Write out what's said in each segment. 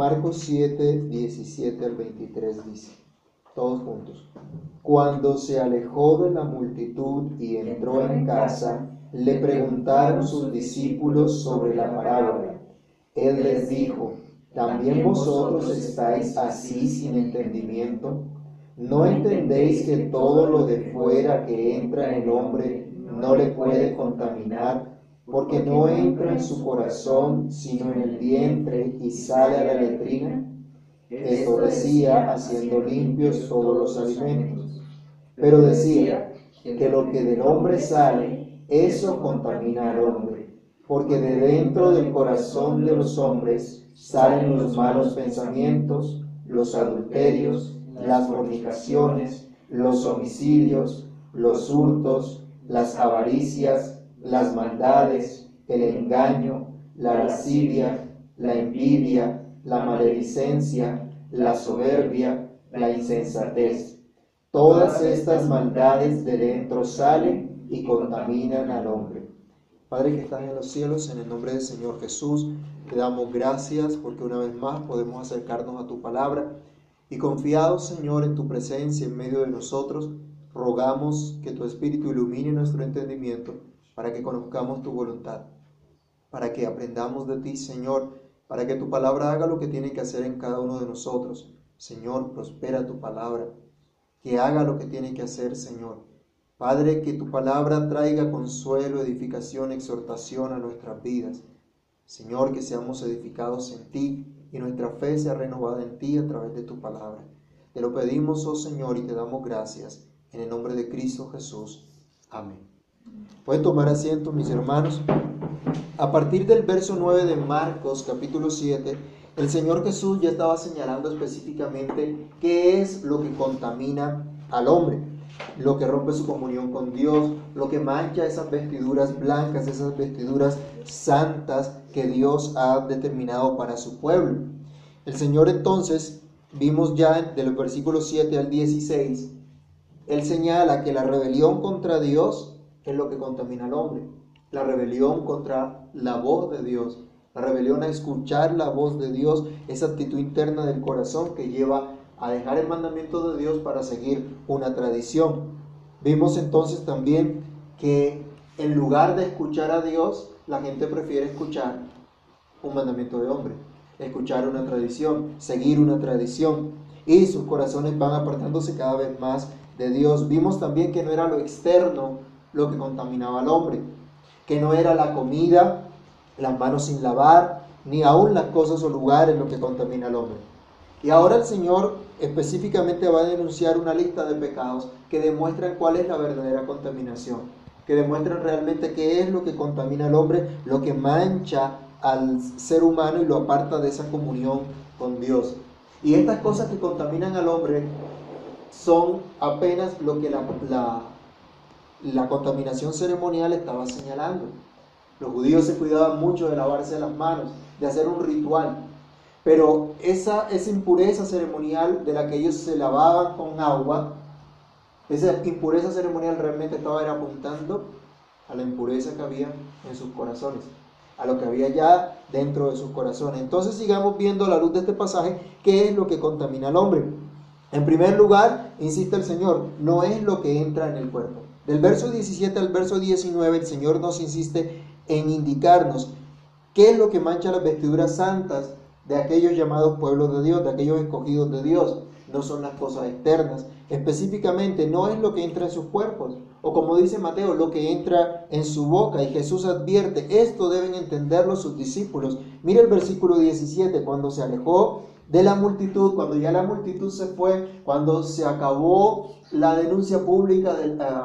Marcos 7, 17 al 23 dice, todos juntos. Cuando se alejó de la multitud y entró en casa, le preguntaron sus discípulos sobre la parábola. Él les dijo, ¿también vosotros estáis así sin entendimiento? ¿No entendéis que todo lo de fuera que entra en el hombre no le puede contaminar? Porque no entra en su corazón, sino en el vientre y sale a la letrina. Esto decía haciendo limpios todos los alimentos. Pero decía que lo que del hombre sale, eso contamina al hombre. Porque de dentro del corazón de los hombres salen los malos pensamientos, los adulterios, las fornicaciones, los homicidios, los hurtos, las avaricias, las maldades, el engaño, la lascivia, la envidia, la maledicencia, la soberbia, la insensatez. Todas estas maldades de dentro salen y contaminan al hombre. Padre que estás en los cielos, en el nombre del Señor Jesús, te damos gracias porque una vez más podemos acercarnos a tu palabra y confiados, Señor, en tu presencia en medio de nosotros, rogamos que tu Espíritu ilumine nuestro entendimiento para que conozcamos tu voluntad, para que aprendamos de ti, Señor, para que tu palabra haga lo que tiene que hacer en cada uno de nosotros. Señor, prospera tu palabra, que haga lo que tiene que hacer, Señor. Padre, que tu palabra traiga consuelo, edificación, exhortación a nuestras vidas. Señor, que seamos edificados en ti y nuestra fe sea renovada en ti a través de tu palabra. Te lo pedimos, oh Señor, y te damos gracias. En el nombre de Cristo Jesús. Amén. Pueden tomar asiento, mis hermanos. A partir del verso 9 de Marcos, capítulo 7, el Señor Jesús ya estaba señalando específicamente qué es lo que contamina al hombre, lo que rompe su comunión con Dios, lo que mancha esas vestiduras blancas, esas vestiduras santas que Dios ha determinado para su pueblo. El Señor entonces, vimos ya de los versículos 7 al 16, Él señala que la rebelión contra Dios es lo que contamina al hombre. La rebelión contra la voz de Dios. La rebelión a escuchar la voz de Dios, esa actitud interna del corazón que lleva a dejar el mandamiento de Dios para seguir una tradición. Vimos entonces también que en lugar de escuchar a Dios, la gente prefiere escuchar un mandamiento de hombre, escuchar una tradición, seguir una tradición. Y sus corazones van apartándose cada vez más de Dios. Vimos también que no era lo externo lo que contaminaba al hombre, que no era la comida, las manos sin lavar, ni aún las cosas o lugares lo que contamina al hombre. Y ahora el Señor específicamente va a denunciar una lista de pecados que demuestran cuál es la verdadera contaminación, que demuestran realmente qué es lo que contamina al hombre, lo que mancha al ser humano y lo aparta de esa comunión con Dios. Y estas cosas que contaminan al hombre son apenas lo que la, la, la contaminación ceremonial estaba señalando. Los judíos se cuidaban mucho de lavarse las manos, de hacer un ritual. Pero esa, esa impureza ceremonial de la que ellos se lavaban con agua, esa impureza ceremonial realmente estaba apuntando a la impureza que había en sus corazones, a lo que había ya dentro de sus corazones. Entonces sigamos viendo a la luz de este pasaje qué es lo que contamina al hombre. En primer lugar, insiste el Señor, no es lo que entra en el cuerpo. Del verso 17 al verso 19 el Señor nos insiste en indicarnos qué es lo que mancha las vestiduras santas de aquellos llamados pueblos de Dios, de aquellos escogidos de Dios. No son las cosas externas. Específicamente no es lo que entra en sus cuerpos. O como dice Mateo, lo que entra en su boca. Y Jesús advierte, esto deben entenderlo sus discípulos. Mire el versículo 17, cuando se alejó de la multitud, cuando ya la multitud se fue, cuando se acabó la denuncia pública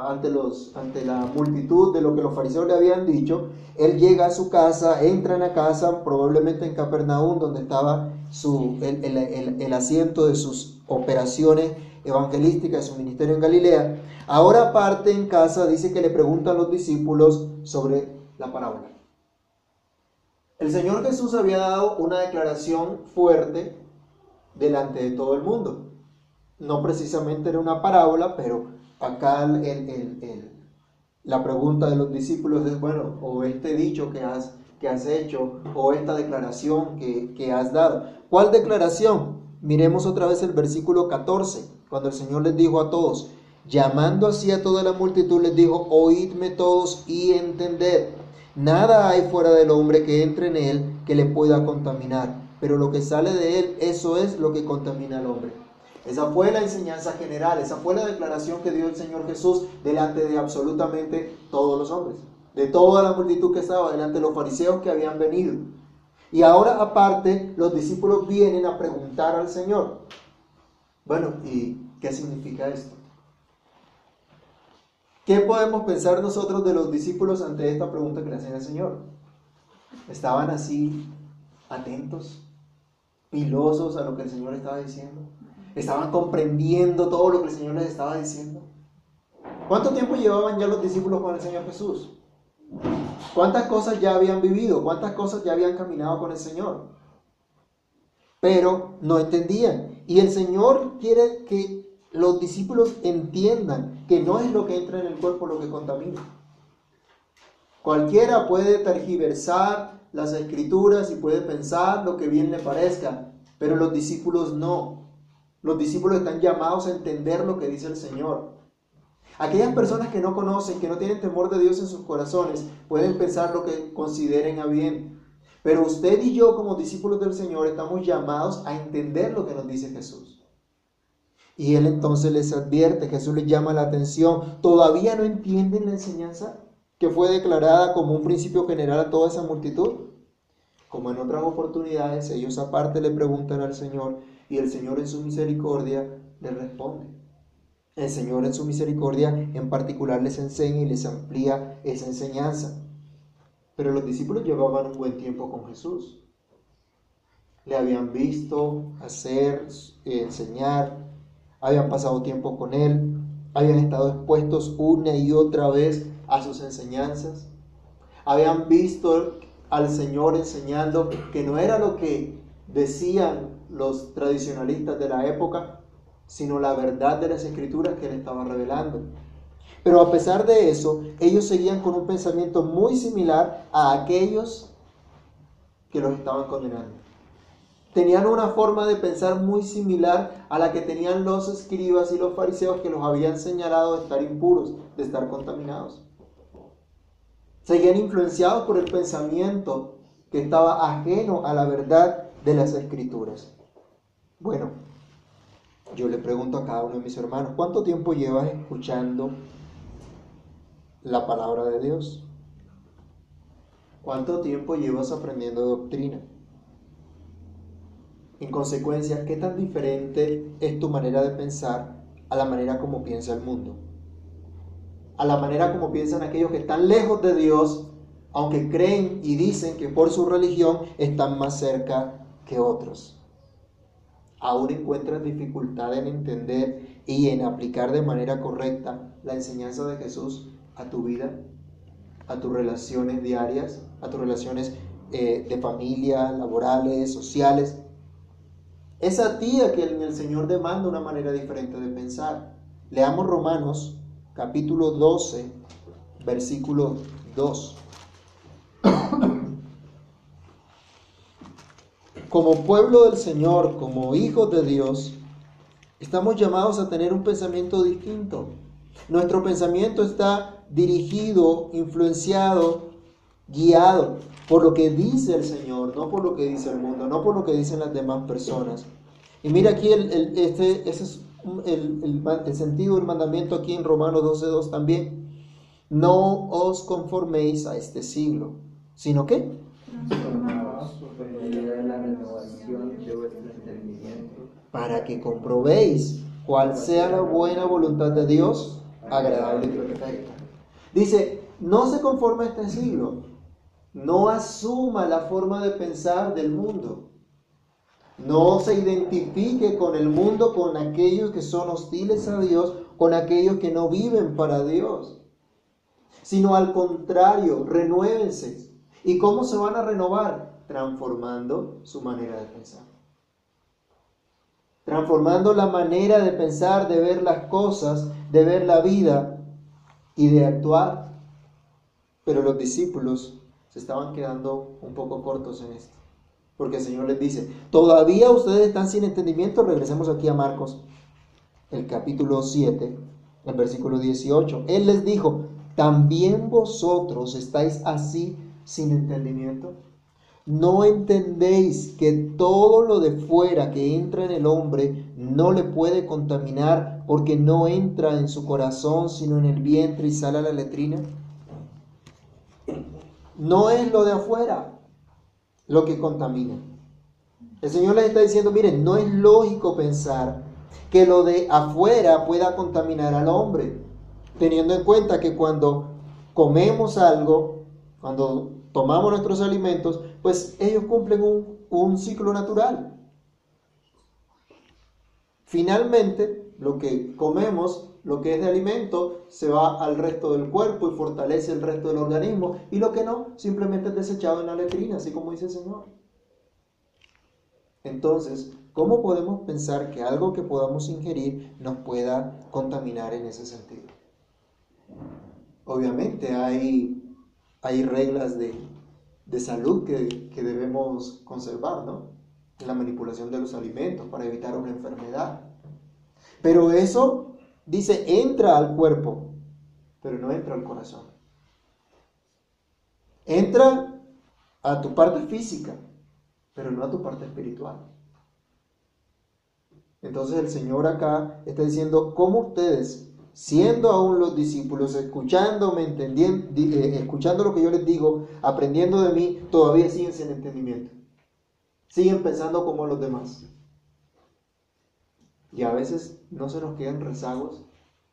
ante, los, ante la multitud de lo que los fariseos le habían dicho, él llega a su casa, entra en la casa, probablemente en Capernaum, donde estaba su, el, el asiento de sus operaciones evangelísticas, su ministerio en Galilea. Ahora parte en casa, dice que le preguntan los discípulos sobre la parábola. El Señor Jesús había dado una declaración fuerte delante de todo el mundo. No precisamente era una parábola, pero acá el, la pregunta de los discípulos es, bueno, o este dicho que has, que has hecho o esta declaración que, que has dado. ¿Cuál declaración? Miremos otra vez el versículo 14, cuando el Señor les dijo a todos, llamando así a toda la multitud, les dijo, oídme todos y entended. Nada hay fuera del hombre que entre en él que le pueda contaminar, pero lo que sale de él, eso es lo que contamina al hombre. Esa fue la enseñanza general, esa fue la declaración que dio el Señor Jesús delante de absolutamente todos los hombres, de toda la multitud que estaba, delante de los fariseos que habían venido. Y ahora aparte, los discípulos vienen a preguntar al Señor. Bueno, ¿y qué significa esto? ¿Qué podemos pensar nosotros de los discípulos ante esta pregunta que le hacen al Señor? ¿Estaban así atentos, a lo que el Señor estaba diciendo? ¿Estaban comprendiendo todo lo que el Señor les estaba diciendo? ¿Cuánto tiempo llevaban ya los discípulos con el Señor Jesús? ¿Cuántas cosas ya habían vivido? ¿Cuántas cosas ya habían caminado con el Señor? Pero no entendían. Y el Señor quiere que los discípulos entiendan que no es lo que entra en el cuerpo lo que contamina. Cualquiera puede tergiversar las escrituras y puede pensar lo que bien le parezca, pero los discípulos no. Los discípulos están llamados a entender lo que dice el Señor. Aquellas personas que no conocen, que no tienen temor de Dios en sus corazones, pueden pensar lo que consideren a bien. Pero usted y yo como discípulos del Señor estamos llamados a entender lo que nos dice Jesús. Y él entonces les advierte, Jesús les llama la atención, ¿todavía no entienden la enseñanza que fue declarada como un principio general a toda esa multitud? Como en otras oportunidades, ellos aparte le preguntan al Señor y el Señor en su misericordia les responde. El Señor en su misericordia en particular les enseña y les amplía esa enseñanza. Pero los discípulos llevaban un buen tiempo con Jesús. Le habían visto hacer, enseñar, habían pasado tiempo con Él, habían estado expuestos una y otra vez a sus enseñanzas, habían visto al Señor enseñando que no era lo que decían los tradicionalistas de la época, sino la verdad de las escrituras que Él estaba revelando. Pero a pesar de eso, ellos seguían con un pensamiento muy similar a aquellos que los estaban condenando tenían una forma de pensar muy similar a la que tenían los escribas y los fariseos que los habían señalado de estar impuros, de estar contaminados. Seguían influenciados por el pensamiento que estaba ajeno a la verdad de las escrituras. Bueno, yo le pregunto a cada uno de mis hermanos, ¿cuánto tiempo llevas escuchando la palabra de Dios? ¿Cuánto tiempo llevas aprendiendo doctrina? En consecuencia, ¿qué tan diferente es tu manera de pensar a la manera como piensa el mundo? A la manera como piensan aquellos que están lejos de Dios, aunque creen y dicen que por su religión están más cerca que otros. Aún encuentras dificultad en entender y en aplicar de manera correcta la enseñanza de Jesús a tu vida, a tus relaciones diarias, a tus relaciones eh, de familia, laborales, sociales. Es a ti a quien el Señor demanda una manera diferente de pensar. Leamos Romanos capítulo 12, versículo 2. Como pueblo del Señor, como hijos de Dios, estamos llamados a tener un pensamiento distinto. Nuestro pensamiento está dirigido, influenciado, guiado por lo que dice el Señor, no por lo que dice el mundo, no por lo que dicen las demás personas. Y mira aquí el, este, es el, sentido del mandamiento aquí en Romanos 12.2 también. No os conforméis a este siglo, sino que para que comprobéis cuál sea la buena voluntad de Dios, agradable y perfecta. Dice, no se conforme a este siglo, no asuma la forma de pensar del mundo. No se identifique con el mundo, con aquellos que son hostiles a Dios, con aquellos que no viven para Dios. Sino al contrario, renuévense. ¿Y cómo se van a renovar? Transformando su manera de pensar. Transformando la manera de pensar, de ver las cosas, de ver la vida y de actuar. Pero los discípulos se estaban quedando un poco cortos en esto. Porque el Señor les dice, todavía ustedes están sin entendimiento, regresemos aquí a Marcos, el capítulo 7, el versículo 18. Él les dijo, ¿también vosotros estáis así sin entendimiento? ¿No entendéis que todo lo de fuera que entra en el hombre no le puede contaminar porque no entra en su corazón sino en el vientre y sale a la letrina? No es lo de afuera lo que contamina. El Señor les está diciendo, miren, no es lógico pensar que lo de afuera pueda contaminar al hombre, teniendo en cuenta que cuando comemos algo, cuando tomamos nuestros alimentos, pues ellos cumplen un, un ciclo natural. Finalmente, lo que comemos, lo que es de alimento, se va al resto del cuerpo y fortalece el resto del organismo, y lo que no, simplemente es desechado en la letrina, así como dice el Señor. Entonces, ¿cómo podemos pensar que algo que podamos ingerir nos pueda contaminar en ese sentido? Obviamente hay, hay reglas de, de salud que, que, debemos conservar, ¿no? La manipulación de los alimentos para evitar una enfermedad. Pero eso, dice, entra al cuerpo, pero no entra al corazón. Entra a tu parte física, pero no a tu parte espiritual. Entonces el Señor acá está diciendo, ¿cómo ustedes, siendo aún los discípulos, escuchándome, entendiendo, eh, escuchando lo que yo les digo, aprendiendo de mí, todavía siguen sin entendimiento? Siguen pensando como los demás. Y a veces no se nos quedan rezagos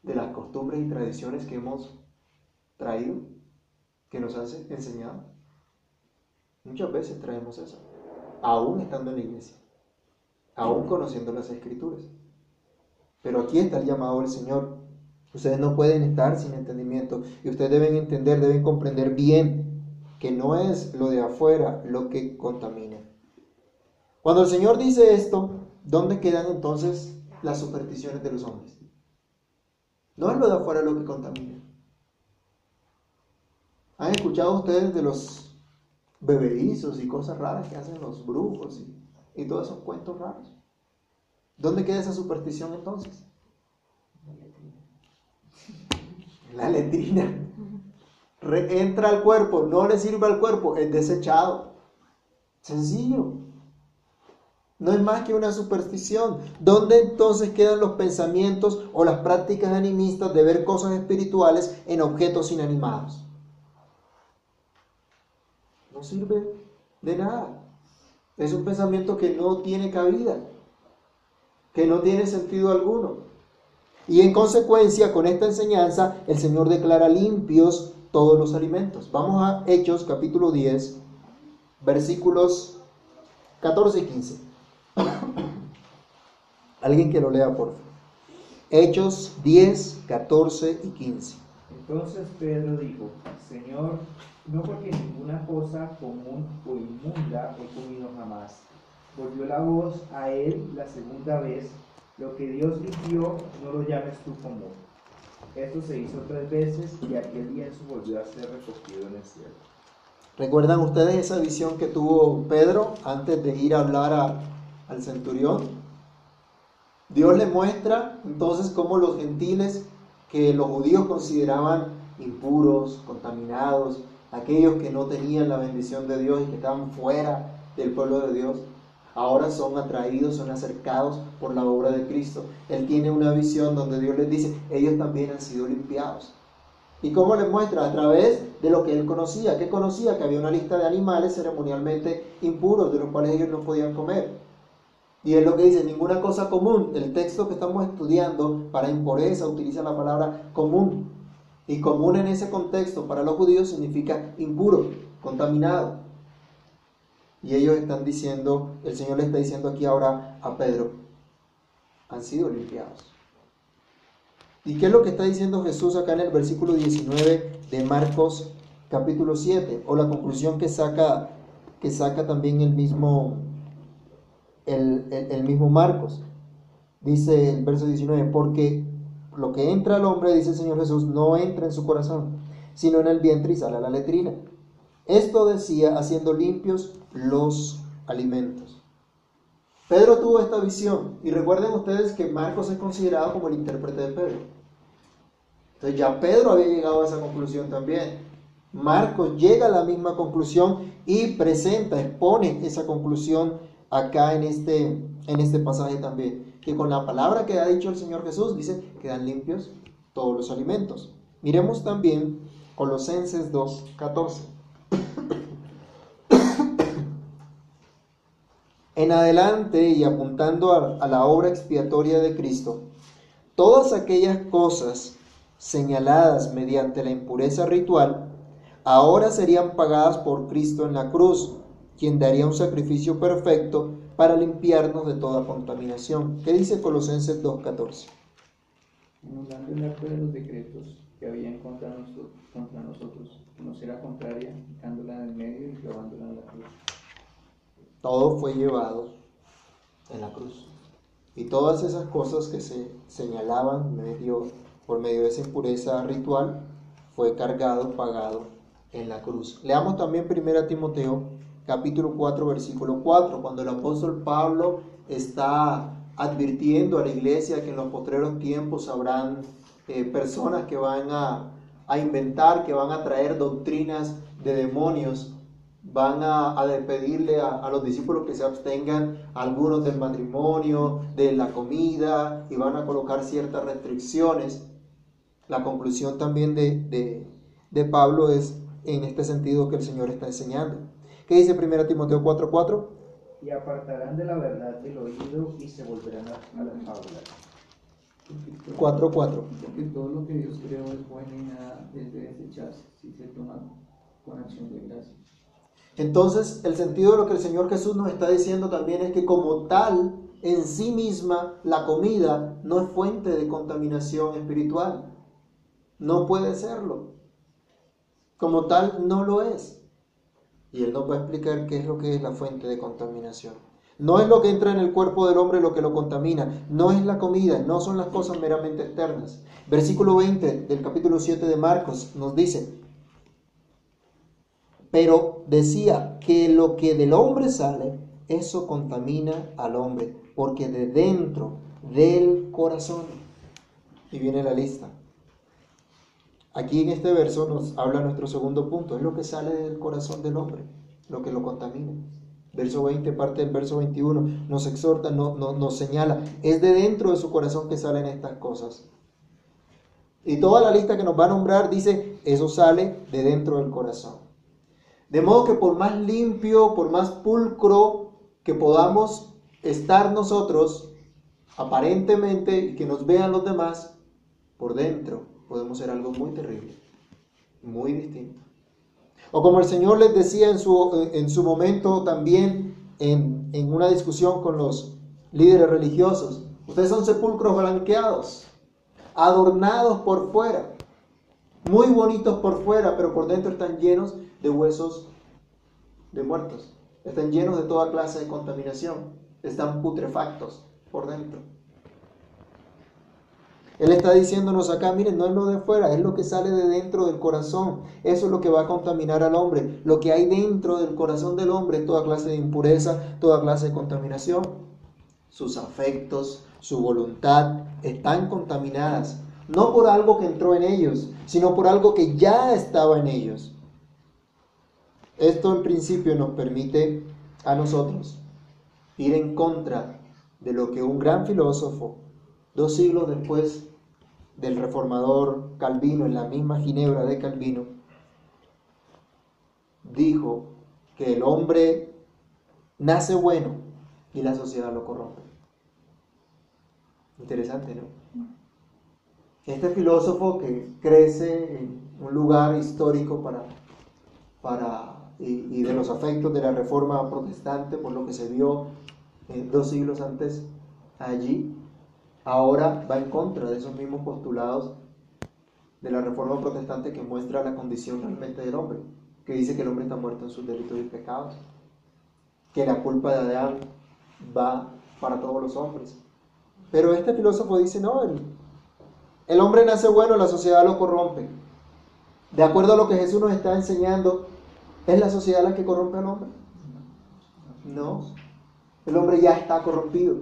de las costumbres y tradiciones que hemos traído, que nos han enseñado. Muchas veces traemos eso aún estando en la iglesia, aún conociendo las escrituras. Pero aquí está el llamado del Señor. Ustedes no pueden estar sin entendimiento y ustedes deben entender, deben comprender bien que no es lo de afuera lo que contamina. Cuando el Señor dice esto, ¿dónde quedan entonces las supersticiones de los hombres? No es lo de afuera lo que contamina. ¿Han escuchado ustedes de los beberizos y cosas raras que hacen los brujos y, todos esos cuentos raros. ¿Dónde queda esa superstición entonces? La letrina. entra al cuerpo, no le sirve al cuerpo, es desechado. Sencillo. No es más que una superstición. ¿Dónde entonces quedan los pensamientos o las prácticas animistas de ver cosas espirituales en objetos inanimados? sirve de nada. Es un pensamiento que no tiene cabida, que no tiene sentido alguno. Y en consecuencia, con esta enseñanza, el Señor declara limpios todos los alimentos. Vamos a Hechos capítulo 10, versículos 14 y 15. Alguien que lo lea, por favor. Hechos 10, 14 y 15. Entonces Pedro dijo, Señor, no porque ninguna cosa común o inmunda he comido jamás. Volvió la voz a él la segunda vez, lo que Dios limpió, no lo llames tú común. Esto se hizo tres veces y aquel lienzo volvió a ser recogido en el cielo. ¿Recuerdan ustedes esa visión que tuvo Pedro antes de ir a hablar al centurión? Dios le muestra entonces cómo los gentiles que los judíos consideraban impuros, contaminados, aquellos que no tenían la bendición de Dios y que estaban fuera del pueblo de Dios, ahora son atraídos, son acercados por la obra de Cristo. Él tiene una visión donde Dios les dice, ellos también han sido limpiados. ¿Y cómo les muestra? A través de lo que él conocía. ¿Qué conocía? Que había una lista de animales ceremonialmente impuros, de los cuales ellos no podían comer. Y es lo que dice, ninguna cosa común. El texto que estamos estudiando para impureza utiliza la palabra común. Y común en ese contexto para los judíos significa impuro, contaminado. Y ellos están diciendo, el Señor le está diciendo aquí ahora a Pedro, han sido limpiados. ¿Y qué es lo que está diciendo Jesús acá en el versículo 19 de Marcos capítulo 7? O la conclusión que saca, que saca también el mismo, el, el mismo Marcos. Dice el verso 19, porque lo que entra al hombre, dice el Señor Jesús, no entra en su corazón, sino en el vientre y sale a la letrina. Esto decía haciendo limpios los alimentos. Pedro tuvo esta visión y recuerden ustedes que Marcos es considerado como el intérprete de Pedro. Entonces ya Pedro había llegado a esa conclusión también. Marcos llega a la misma conclusión y presenta, expone esa conclusión acá en este, en este pasaje también. Que con la palabra que ha dicho el Señor Jesús dice, quedan limpios todos los alimentos. Miremos también Colosenses 2, 14. En adelante y apuntando a, la obra expiatoria de Cristo, todas aquellas cosas señaladas mediante la impureza ritual, ahora serían pagadas por Cristo en la cruz, quien daría un sacrificio perfecto para limpiarnos de toda contaminación. ¿Qué dice Colosenses 2.14? Anulando el acto de los decretos que habían contra nosotros, contra nosotros, no será contraria, quitándola en medio y clavándola en la cruz. Todo fue llevado en la cruz. Y todas esas cosas que se señalaban medio, por medio de esa impureza ritual, fue cargado, pagado en la cruz. Leamos también 1 Timoteo capítulo 4 versículo 4, cuando el apóstol Pablo está advirtiendo a la iglesia que en los postreros tiempos habrán eh, personas que van a, a inventar, que van a traer doctrinas de demonios van a, a pedirle a, los discípulos que se abstengan algunos del matrimonio, de la comida, y van a colocar ciertas restricciones. La conclusión también de, de, Pablo es en este sentido que el Señor está enseñando. ¿Qué dice 1 Timoteo 4:4? Y apartarán de la verdad del oído y se volverán a, las fábulas. 4.4. Porque todo lo que Dios creó es bueno y nada es de desecharse si se toma con acción de gracia. Entonces, el sentido de lo que el Señor Jesús nos está diciendo también es que como tal, en sí misma, la comida no es fuente de contaminación espiritual. No puede serlo. Como tal, no lo es. Y Él nos va a explicar qué es lo que es la fuente de contaminación. No es lo que entra en el cuerpo del hombre lo que lo contamina, no es la comida, no son las cosas meramente externas. Versículo 20 del capítulo 7 de Marcos nos dice, pero decía que lo que del hombre sale, eso contamina al hombre, porque de dentro del corazón, y viene la lista. Aquí en este verso nos habla nuestro segundo punto, es lo que sale del corazón del hombre, lo que lo contamina. Verso 20, parte del verso 21, nos exhorta, no, nos señala, es de dentro de su corazón que salen estas cosas. Y toda la lista que nos va a nombrar dice, eso sale de dentro del corazón. De modo que por más limpio, por más pulcro que podamos estar nosotros, aparentemente, y que nos vean los demás, por dentro podemos ser algo muy terrible, muy distinto. O como el Señor les decía en su, en su momento también en, en una discusión con los líderes religiosos, ustedes son sepulcros blanqueados, adornados por fuera, muy bonitos por fuera, pero por dentro están llenos de huesos de muertos. Están llenos de toda clase de contaminación. Están putrefactos por dentro. Él está diciéndonos acá, miren, no es lo de fuera, es lo que sale de dentro del corazón. Eso es lo que va a contaminar al hombre. Lo que hay dentro del corazón del hombre, toda clase de impureza, toda clase de contaminación. Sus afectos, su voluntad están contaminadas. No por algo que entró en ellos, sino por algo que ya estaba en ellos. Esto en principio nos permite a nosotros ir en contra de lo que un gran filósofo, dos siglos después del reformador Calvino, en la misma Ginebra de Calvino, dijo que el hombre nace bueno y la sociedad lo corrompe. Interesante, ¿no? Este filósofo que crece en un lugar histórico para, para y, de los afectos de la reforma protestante, por lo que se vio eh, dos siglos antes allí, ahora va en contra de esos mismos postulados de la reforma protestante que muestra la condición realmente del hombre, que dice que el hombre está muerto en sus delitos y pecados, que la culpa de Adán va para todos los hombres. Pero este filósofo dice, no, el, el hombre nace bueno, la sociedad lo corrompe. De acuerdo a lo que Jesús nos está enseñando, ¿Es la sociedad la que corrompe al hombre? No. El hombre ya está corrompido.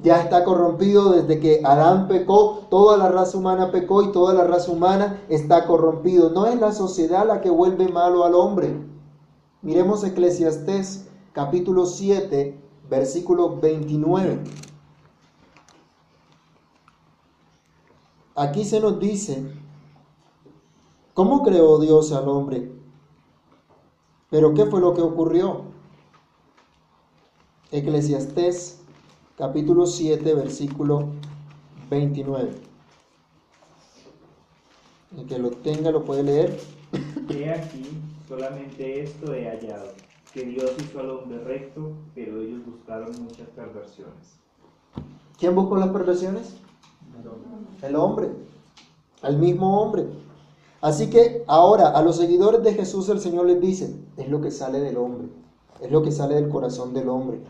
Ya está corrompido desde que Adán pecó, toda la raza humana pecó y toda la raza humana está corrompido. No es la sociedad la que vuelve malo al hombre. Miremos Eclesiastés capítulo 7, versículo 29. Aquí se nos dice, ¿cómo creó Dios al hombre? Pero ¿qué fue lo que ocurrió? Eclesiastés capítulo 7, versículo 29. El que lo tenga lo puede leer. He aquí, solamente esto he hallado, que Dios hizo al hombre recto, pero ellos buscaron muchas perversiones. ¿Quién buscó las perversiones? El hombre, el mismo hombre. Así que ahora a los seguidores de Jesús el Señor les dice, es lo que sale del hombre, es lo que sale del corazón del hombre,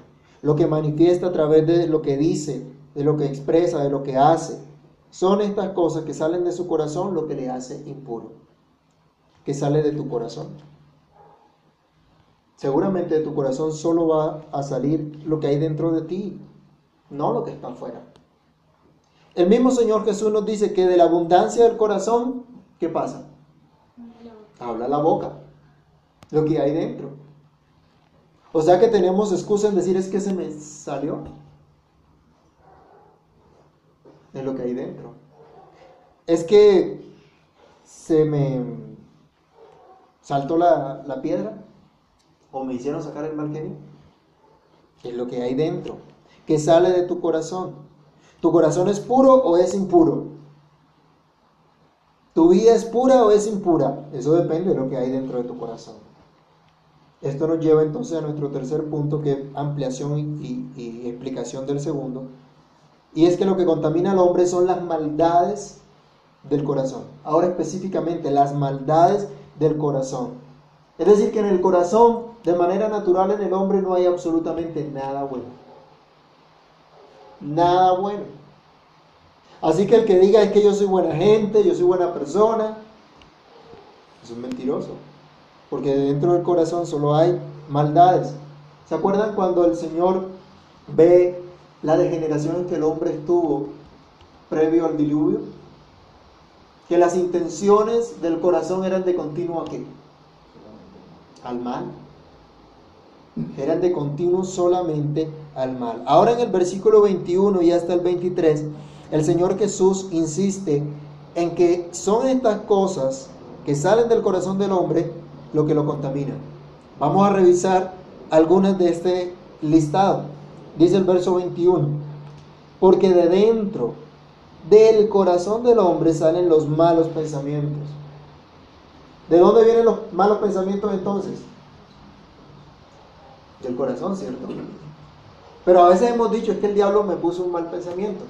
lo que manifiesta a través de lo que dice, de lo que expresa, de lo que hace. Son estas cosas que salen de su corazón lo que le hace impuro, que sale de tu corazón. Seguramente de tu corazón solo va a salir lo que hay dentro de ti, no lo que está afuera. El mismo Señor Jesús nos dice que de la abundancia del corazón, ¿qué pasa? Habla la boca, lo que hay dentro. O sea que tenemos excusa en decir es que se me salió. Es lo que hay dentro. Es que se me saltó la, la piedra o me hicieron sacar el mal genio. Es lo que hay dentro, que sale de tu corazón. ¿Tu corazón es puro o es impuro? ¿Tu vida es pura o es impura? Eso depende de lo que hay dentro de tu corazón. Esto nos lleva entonces a nuestro tercer punto, que es ampliación y, explicación del segundo. Y es que lo que contamina al hombre son las maldades del corazón. Ahora específicamente, las maldades del corazón. Es decir, que en el corazón, de manera natural en el hombre, no hay absolutamente nada bueno. Nada bueno. Así que el que diga es que yo soy buena gente, yo soy buena persona, es un mentiroso porque dentro del corazón solo hay maldades. ¿Se acuerdan cuando el Señor ve la degeneración en que el hombre estuvo previo al diluvio? Que las intenciones del corazón eran de continuo a qué? Al mal. Eran de continuo solamente al mal. Ahora en el versículo 21 y hasta el 23, el Señor Jesús insiste en que son estas cosas que salen del corazón del hombre lo que lo contamina. Vamos a revisar algunas de este listado. Dice el verso 21, porque de dentro del corazón del hombre salen los malos pensamientos. ¿De dónde vienen los malos pensamientos entonces? Del corazón, ¿cierto? Pero a veces hemos dicho es que el diablo me puso un mal pensamiento.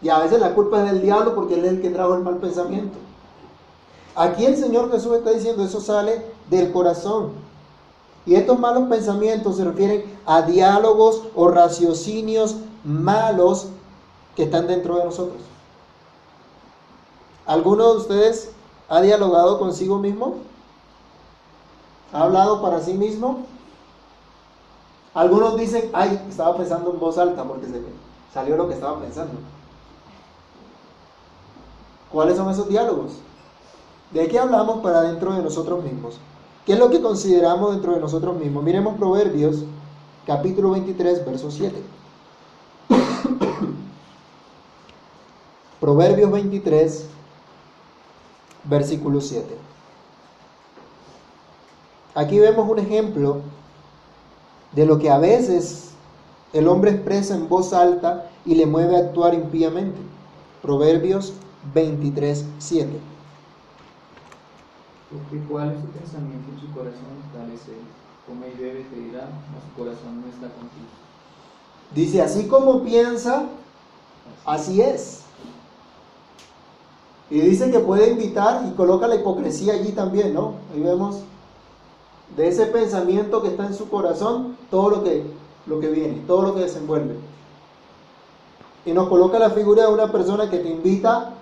Y a veces la culpa es del diablo porque él es el que trajo el mal pensamiento. Aquí el Señor Jesús está diciendo, eso sale del corazón. Y estos malos pensamientos se refieren a diálogos o raciocinios malos que están dentro de nosotros. ¿Alguno de ustedes ha dialogado consigo mismo? ¿Ha hablado para sí mismo? Algunos dicen, ay, estaba pensando en voz alta porque se salió lo que estaba pensando. ¿Cuáles son esos diálogos? ¿De qué hablamos para dentro de nosotros mismos? ¿Qué es lo que consideramos dentro de nosotros mismos? Miremos Proverbios, capítulo 23, verso 7. Proverbios 23, versículo 7. Aquí vemos un ejemplo de lo que a veces el hombre expresa en voz alta y le mueve a actuar impíamente. Proverbios 23, 7. Porque cuál es su pensamiento en su corazón, tal es él. Come y bebe, te dirá, mas su corazón no está contigo. Dice, así como piensa, así es. Y dice que puede invitar y coloca la hipocresía allí también, ¿no? Ahí vemos de ese pensamiento que está en su corazón, todo lo que, lo que viene, todo lo que desenvuelve. Y nos coloca la figura de una persona que te invita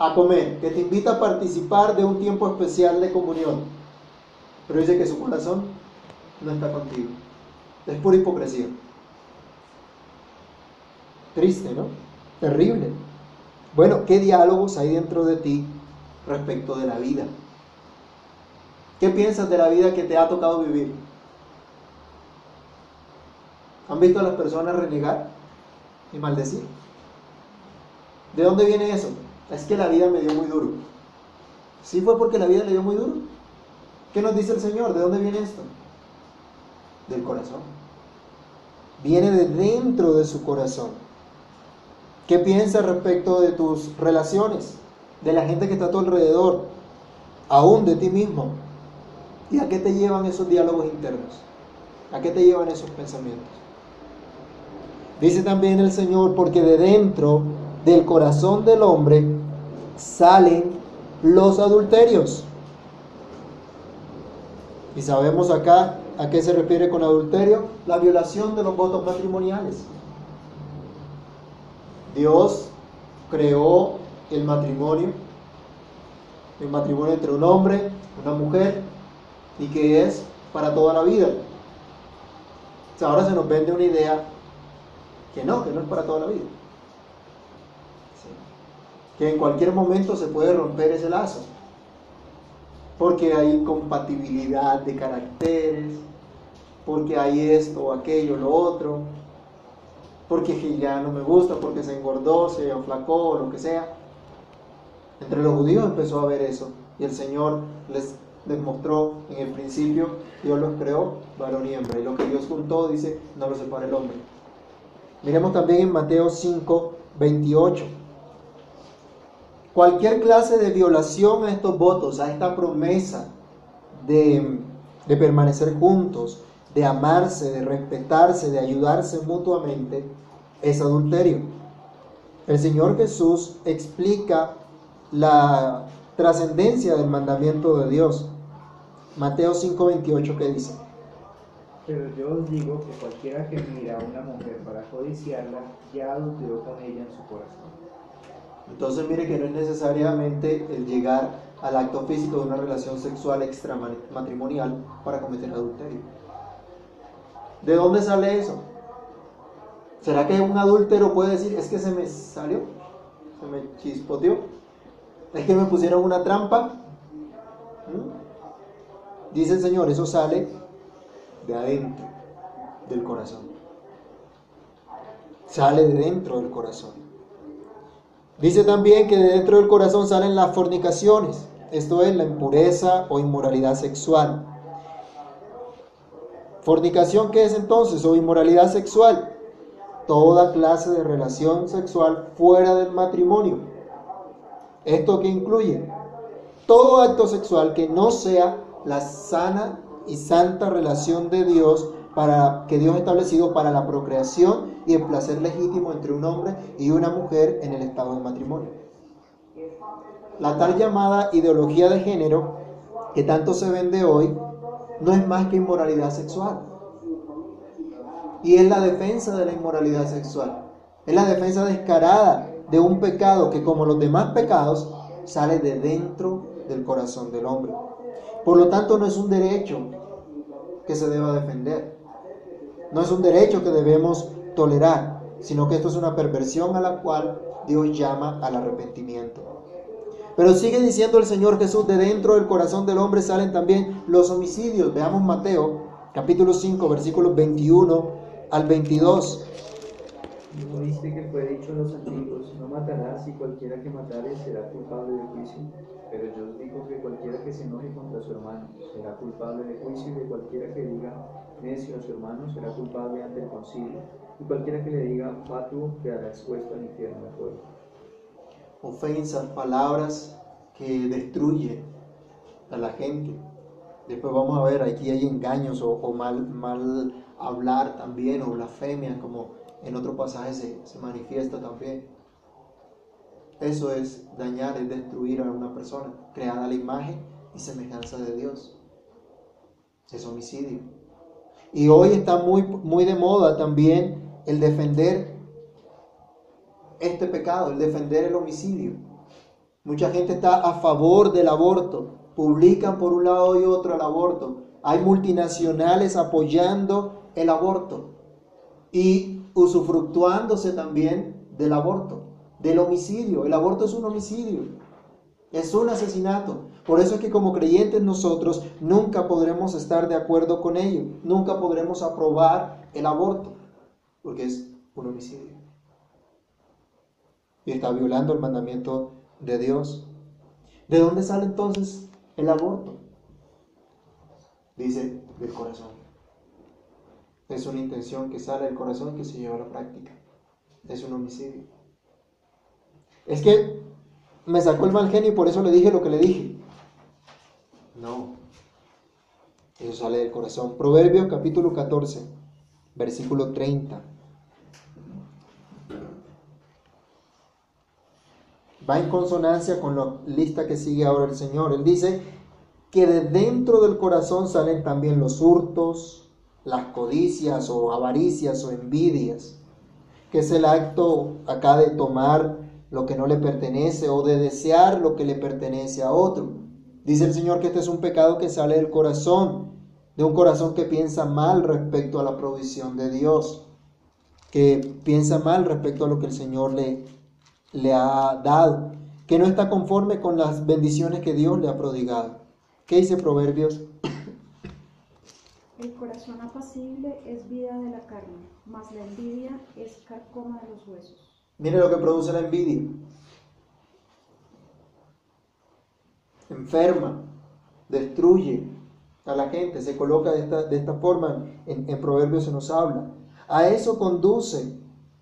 a comer, que te invita a participar de un tiempo especial de comunión, pero dice que su corazón no está contigo. Es pura hipocresía. Triste, ¿no? Terrible. Bueno, ¿qué diálogos hay dentro de ti respecto de la vida? ¿Qué piensas de la vida que te ha tocado vivir? ¿Han visto a las personas renegar y maldecir? ¿De dónde viene eso? Es que la vida me dio muy duro. ¿Sí fue porque la vida le dio muy duro? ¿Qué nos dice el Señor? ¿De dónde viene esto? Del corazón. Viene de dentro de su corazón. ¿Qué piensas respecto de tus relaciones? De la gente que está a tu alrededor, aún de ti mismo. ¿Y a qué te llevan esos diálogos internos? ¿A qué te llevan esos pensamientos? Dice también el Señor, porque de dentro del corazón del hombre salen los adulterios. Y sabemos acá a qué se refiere con adulterio, la violación de los votos matrimoniales. Dios creó el matrimonio, el matrimonio entre un hombre, una mujer, y que es para toda la vida. ahora se nos vende una idea que no, que no es para toda la vida. Que en cualquier momento se puede romper ese lazo. Porque hay compatibilidad de caracteres, porque hay esto, aquello, lo otro, porque ya no me gusta, porque se engordó, se aflacó, lo que sea. Entre los judíos empezó a ver eso y el Señor les demostró en el principio, Dios los creó varón y hembra y lo que Dios juntó, dice, no lo separa el hombre. Miremos también en Mateo 5, 28. Cualquier clase de violación a estos votos, a esta promesa de, permanecer juntos, de amarse, de respetarse, de ayudarse mutuamente, es adulterio. El Señor Jesús explica la trascendencia del mandamiento de Dios. Mateo 5:28 que dice. Pero yo os digo que cualquiera que mira a una mujer para codiciarla, ya adulteró con ella en su corazón. Entonces mire que no es necesariamente el llegar al acto físico de una relación sexual extramatrimonial para cometer adulterio. ¿De dónde sale eso? ¿Será que un adúltero puede decir, es que se me salió? ¿Se me chispoteó? ¿Es que me pusieron una trampa? ¿Mm? Dice el Señor, eso sale de adentro del corazón. Sale de dentro del corazón. Dice también que de dentro del corazón salen las fornicaciones, esto es la impureza o inmoralidad sexual. Fornicación, ¿qué es entonces? O inmoralidad sexual. Toda clase de relación sexual fuera del matrimonio. ¿Esto qué incluye? Todo acto sexual que no sea la sana y santa relación de Dios para que Dios ha establecido para la procreación y el placer legítimo entre un hombre y una mujer en el estado de matrimonio. La tal llamada ideología de género que tanto se vende hoy no es más que inmoralidad sexual. Y es la defensa de la inmoralidad sexual. Es la defensa descarada de un pecado que como los demás pecados sale de dentro del corazón del hombre. Por lo tanto, no es un derecho que se deba defender. No es un derecho que debemos tolerar, sino que esto es una perversión a la cual Dios llama al arrepentimiento. Pero sigue diciendo el Señor Jesús, de dentro del corazón del hombre salen también los homicidios. Veamos Mateo capítulo 5, versículos 21 al 22. ¿No viste que fue dicho a los antiguos, no matarás y cualquiera que matare será culpable de juicio? Pero yo os digo que cualquiera que se enoje contra su hermano será culpable de juicio y de cualquiera que diga necio a su hermano será culpable ante el concilio y cualquiera que le diga fatuo quedará expuesto al infierno de. Ofensas, palabras que destruyen a la gente. Después vamos a ver, aquí hay engaños o, mal, mal hablar también, o blasfemia, como en otro pasaje se, se manifiesta también. Eso es dañar, es destruir a una persona, creada la imagen y semejanza de Dios. Es homicidio. Y hoy está muy, muy de moda también el defender este pecado, el defender el homicidio. Mucha gente está a favor del aborto, publican por un lado y otro el aborto. Hay multinacionales apoyando el aborto y usufructuándose también del aborto, del homicidio. El aborto es un homicidio, es un asesinato. Por eso es que como creyentes nosotros nunca podremos estar de acuerdo con ello, nunca podremos aprobar el aborto, porque es un homicidio. Y está violando el mandamiento de Dios. ¿De dónde sale entonces el aborto? Dice del corazón. Es una intención que sale del corazón y que se lleva a la práctica. Es un homicidio. Es que me sacó el mal genio y por eso le dije lo que le dije. No. Eso sale del corazón. Proverbios capítulo 14, versículo 30. Va en consonancia con la lista que sigue ahora el Señor. Él dice que de dentro del corazón salen también los hurtos, las codicias o avaricias o envidias, que es el acto acá de tomar lo que no le pertenece o de desear lo que le pertenece a otro. Dice el Señor que este es un pecado que sale del corazón, de un corazón que piensa mal respecto a la provisión de Dios, que piensa mal respecto a lo que el Señor le, le ha dado, que no está conforme con las bendiciones que Dios le ha prodigado. ¿Qué dice Proverbios? El corazón apacible es vida de la carne, mas la envidia es carcoma de los huesos. Mire lo que produce la envidia. enferma, destruye a la gente, se coloca de esta, de esta forma, en, en Proverbios se nos habla. A eso conduce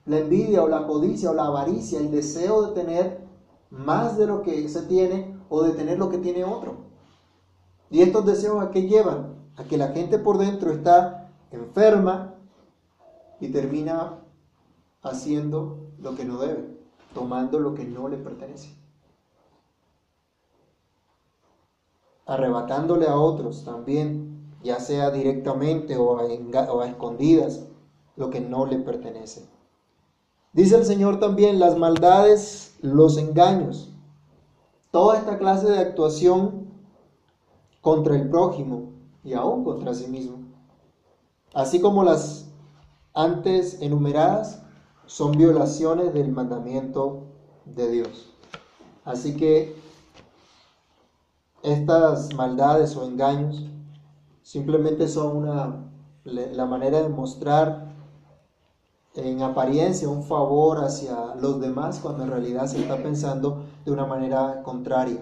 la envidia o la codicia o la avaricia, el deseo de tener más de lo que se tiene o de tener lo que tiene otro. ¿Y estos deseos a qué llevan? A que la gente por dentro está enferma y termina haciendo lo que no debe, tomando lo que no le pertenece. Arrebatándole a otros también, ya sea directamente o a, escondidas, lo que no le pertenece. Dice el Señor también las maldades, los engaños, toda esta clase de actuación contra el prójimo y aún contra sí mismo, así como las antes enumeradas, son violaciones del mandamiento de Dios. Así que estas maldades o engaños simplemente son una, la manera de mostrar en apariencia un favor hacia los demás cuando en realidad se está pensando de una manera contraria.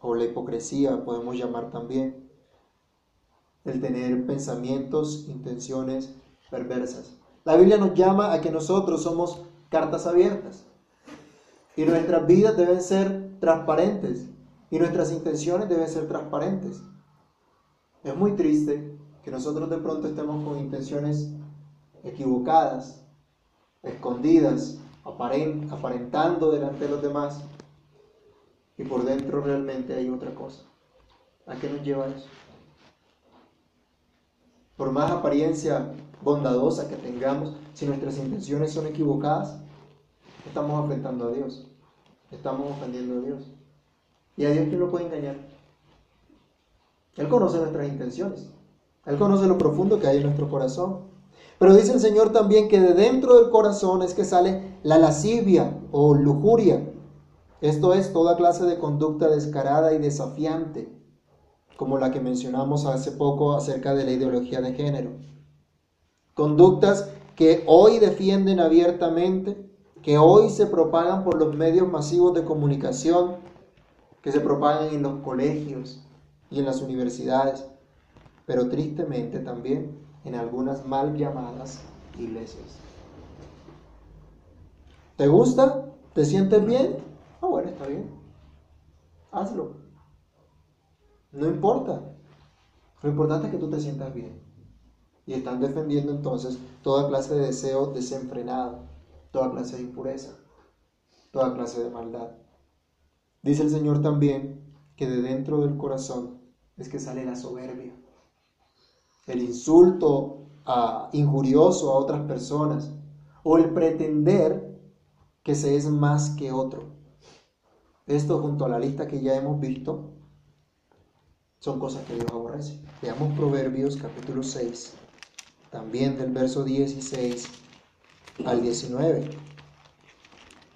O la hipocresía podemos llamar también. El tener pensamientos, intenciones perversas. La Biblia nos llama a que nosotros somos cartas abiertas. Y nuestras vidas deben ser transparentes, y nuestras intenciones deben ser transparentes. Es muy triste que nosotros de pronto estemos con intenciones equivocadas, escondidas, aparentando delante de los demás y por dentro realmente hay otra cosa. ¿A qué nos lleva eso? Por más apariencia bondadosa que tengamos, si nuestras intenciones son equivocadas, estamos afectando a Dios, estamos ofendiendo a Dios. ¿Y a Dios quién lo puede engañar? Él conoce nuestras intenciones. Él conoce lo profundo que hay en nuestro corazón. Pero dice el Señor también que de dentro del corazón es que sale la lascivia o lujuria. Esto es toda clase de conducta descarada y desafiante, como la que mencionamos hace poco acerca de la ideología de género. Conductas que hoy defienden abiertamente, que hoy se propagan por los medios masivos de comunicación, que se propagan en los colegios y en las universidades, pero tristemente también en algunas mal llamadas iglesias. ¿Te gusta? ¿Te sientes bien? Ah, bueno, está bien. Hazlo. No importa. Lo importante es que tú te sientas bien. Y están defendiendo entonces toda clase de deseo desenfrenado, toda clase de impureza, toda clase de maldad. Dice el Señor también que de dentro del corazón es que sale la soberbia, el insulto injurioso a otras personas o el pretender que se es más que otro. Esto junto a la lista que ya hemos visto son cosas que Dios aborrece. Veamos Proverbios capítulo 6, también del verso 16 al 19.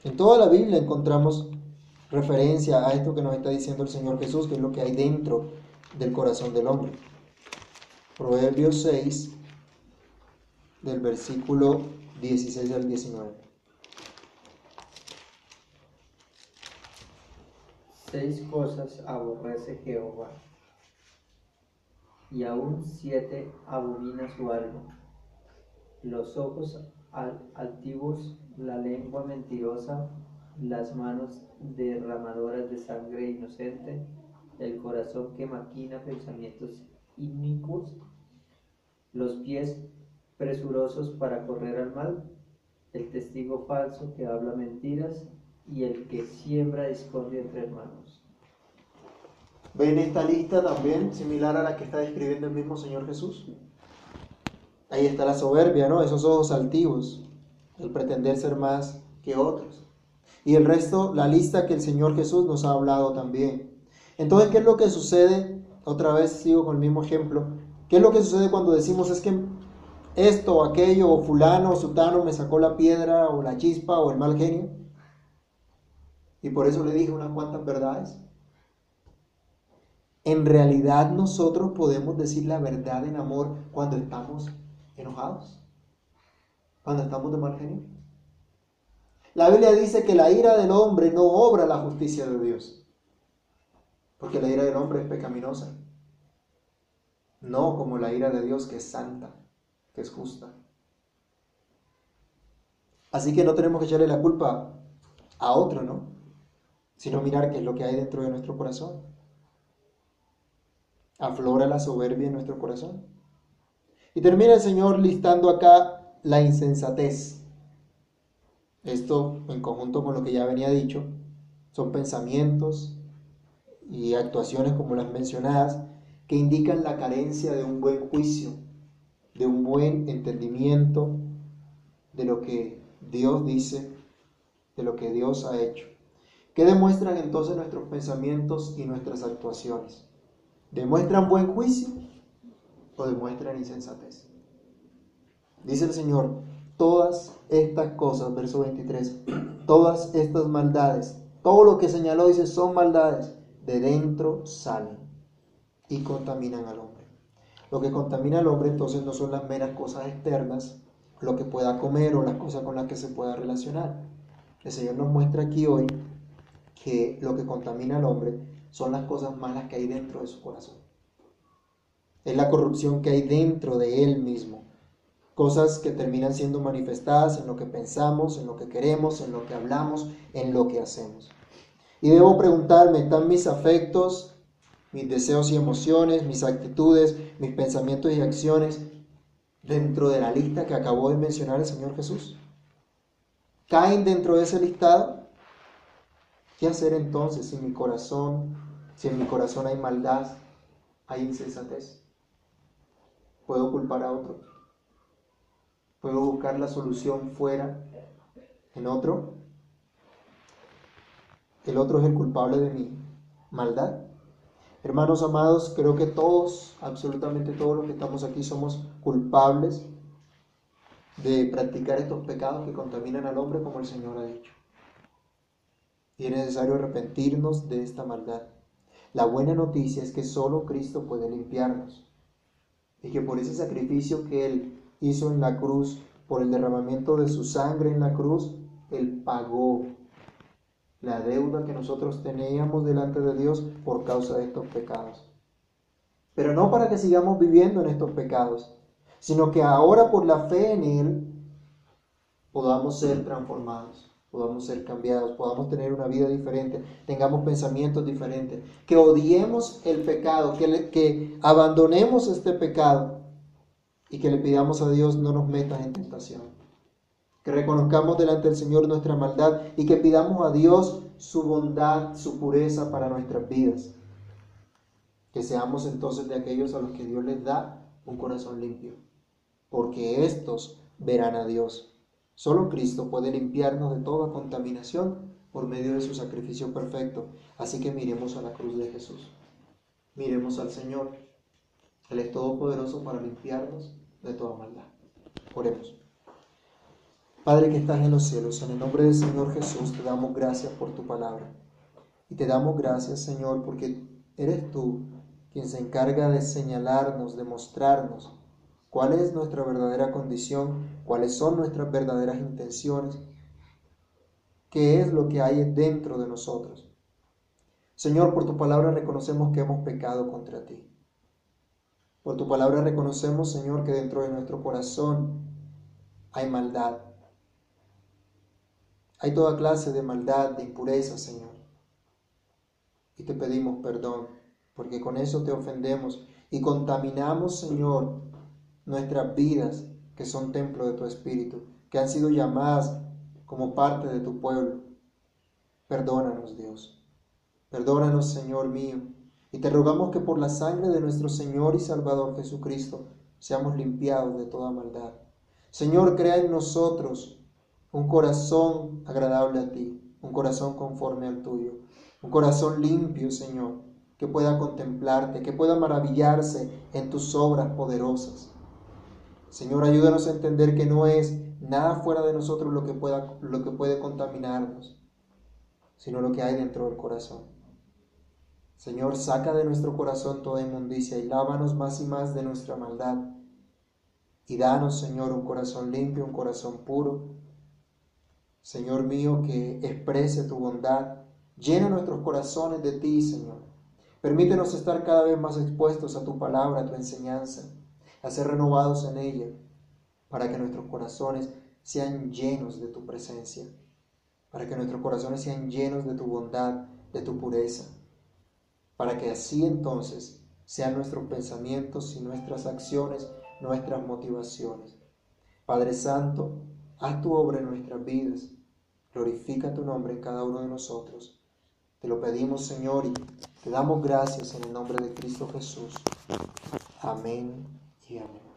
En toda la Biblia encontramos referencia a esto que nos está diciendo el Señor Jesús, que es lo que hay dentro del corazón del hombre. Proverbios 6, del versículo 16 al 19. Seis cosas aborrece Jehová, y aún siete abomina su alma. Los ojos altivos, la lengua mentirosa, las manos derramadoras de sangre inocente, el corazón que maquina pensamientos inicuos, los pies presurosos para correr al mal, el testigo falso que habla mentiras y el que siembra discordia entre hermanos. ¿Ven esta lista también similar a la que está describiendo el mismo Señor Jesús? Ahí está la soberbia, ¿no? Esos ojos altivos, el pretender ser más que otros. Y el resto, la lista que el Señor Jesús nos ha hablado también. Entonces, ¿qué es lo que sucede? Otra vez sigo con el mismo ejemplo. ¿Qué es lo que sucede cuando decimos es que esto aquello o fulano o sutano me sacó la piedra o la chispa o el mal genio? Y por eso le dije unas cuantas verdades. En realidad nosotros podemos decir la verdad en amor cuando estamos enojados, cuando estamos de mal genio. La Biblia dice que la ira del hombre no obra la justicia de Dios, porque la ira del hombre es pecaminosa, no como la ira de Dios que es santa, que es justa. Así que no tenemos que echarle la culpa a otro, ¿no? Sino mirar qué es lo que hay dentro de nuestro corazón. Aflora la soberbia en nuestro corazón. Y termina el Señor listando acá la insensatez. Esto, en conjunto con lo que ya venía dicho, son pensamientos y actuaciones como las mencionadas que indican la carencia de un buen juicio, de un buen entendimiento de lo que Dios dice, de lo que Dios ha hecho. ¿Qué demuestran entonces nuestros pensamientos y nuestras actuaciones? ¿Demuestran buen juicio o demuestran insensatez? Dice el Señor, todas estas cosas, verso 23, todas estas maldades, todo lo que señaló dice son maldades, de dentro salen y contaminan al hombre. Lo que contamina al hombre entonces no son las meras cosas externas, lo que pueda comer o las cosas con las que se pueda relacionar. El Señor nos muestra aquí hoy que lo que contamina al hombre son las cosas malas que hay dentro de su corazón. Es la corrupción que hay dentro de él mismo. Cosas que terminan siendo manifestadas en lo que pensamos, en lo que queremos, en lo que hablamos, en lo que hacemos. Y debo preguntarme, ¿están mis afectos, mis deseos y emociones, mis actitudes, mis pensamientos y acciones dentro de la lista que acabó de mencionar el Señor Jesús? ¿Caen dentro de ese listado? ¿Qué hacer entonces si mi corazón, si en mi corazón hay maldad, hay insensatez? ¿Puedo culpar a otro? ¿Puedo buscar la solución fuera, en otro? ¿El otro es el culpable de mi maldad? Hermanos amados, creo que todos, absolutamente todos los que estamos aquí somos culpables de practicar estos pecados que contaminan al hombre como el Señor ha dicho. Y es necesario arrepentirnos de esta maldad. La buena noticia es que solo Cristo puede limpiarnos. Y que por ese sacrificio que Él hizo en la cruz, por el derramamiento de su sangre en la cruz, Él pagó la deuda que nosotros teníamos delante de Dios por causa de estos pecados. Pero no para que sigamos viviendo en estos pecados, sino que ahora por la fe en Él podamos ser transformados, podamos ser cambiados, podamos tener una vida diferente, tengamos pensamientos diferentes, que odiemos el pecado, que, que abandonemos este pecado y que le pidamos a Dios no nos metas en tentación que reconozcamos delante del Señor nuestra maldad y que pidamos a Dios su bondad, su pureza para nuestras vidas. Que seamos entonces de aquellos a los que Dios les da un corazón limpio, porque estos verán a Dios. Solo Cristo puede limpiarnos de toda contaminación por medio de su sacrificio perfecto. Así que miremos a la cruz de Jesús. Miremos al Señor. Él es todopoderoso para limpiarnos de toda maldad. Oremos. Padre que estás en los cielos, en el nombre del Señor Jesús te damos gracias por tu palabra. Y te damos gracias, Señor, porque eres tú quien se encarga de señalarnos, de mostrarnos cuál es nuestra verdadera condición, cuáles son nuestras verdaderas intenciones, qué es lo que hay dentro de nosotros. Señor, por tu palabra reconocemos que hemos pecado contra ti. Por tu palabra reconocemos, Señor, que dentro de nuestro corazón hay maldad. Hay toda clase de maldad, de impureza, Señor. Y te pedimos perdón, porque con eso te ofendemos y contaminamos, Señor, nuestras vidas, que son templo de tu Espíritu, que han sido llamadas como parte de tu pueblo. Perdónanos, Dios. Perdónanos, Señor mío. Y te rogamos que por la sangre de nuestro Señor y Salvador Jesucristo seamos limpiados de toda maldad. Señor, crea en nosotros un corazón agradable a ti, un corazón conforme al tuyo, un corazón limpio, Señor, que pueda contemplarte, que pueda maravillarse en tus obras poderosas. Señor, ayúdanos a entender que no es nada fuera de nosotros lo que, pueda, lo que puede contaminarnos, sino lo que hay dentro del corazón. Señor, saca de nuestro corazón toda inmundicia y lávanos más y más de nuestra maldad. Y danos, Señor, un corazón limpio, un corazón puro. Señor mío, que exprese tu bondad. Llena nuestros corazones de ti, Señor. Permítenos estar cada vez más expuestos a tu palabra, a tu enseñanza a ser renovados en ella, para que nuestros corazones sean llenos de tu presencia, para que nuestros corazones sean llenos de tu bondad, de tu pureza, para que así entonces sean nuestros pensamientos y nuestras acciones, nuestras motivaciones. Padre Santo, haz tu obra en nuestras vidas, glorifica tu nombre en cada uno de nosotros. Te lo pedimos, Señor, y te damos gracias en el nombre de Cristo Jesús. Amén. Yeah.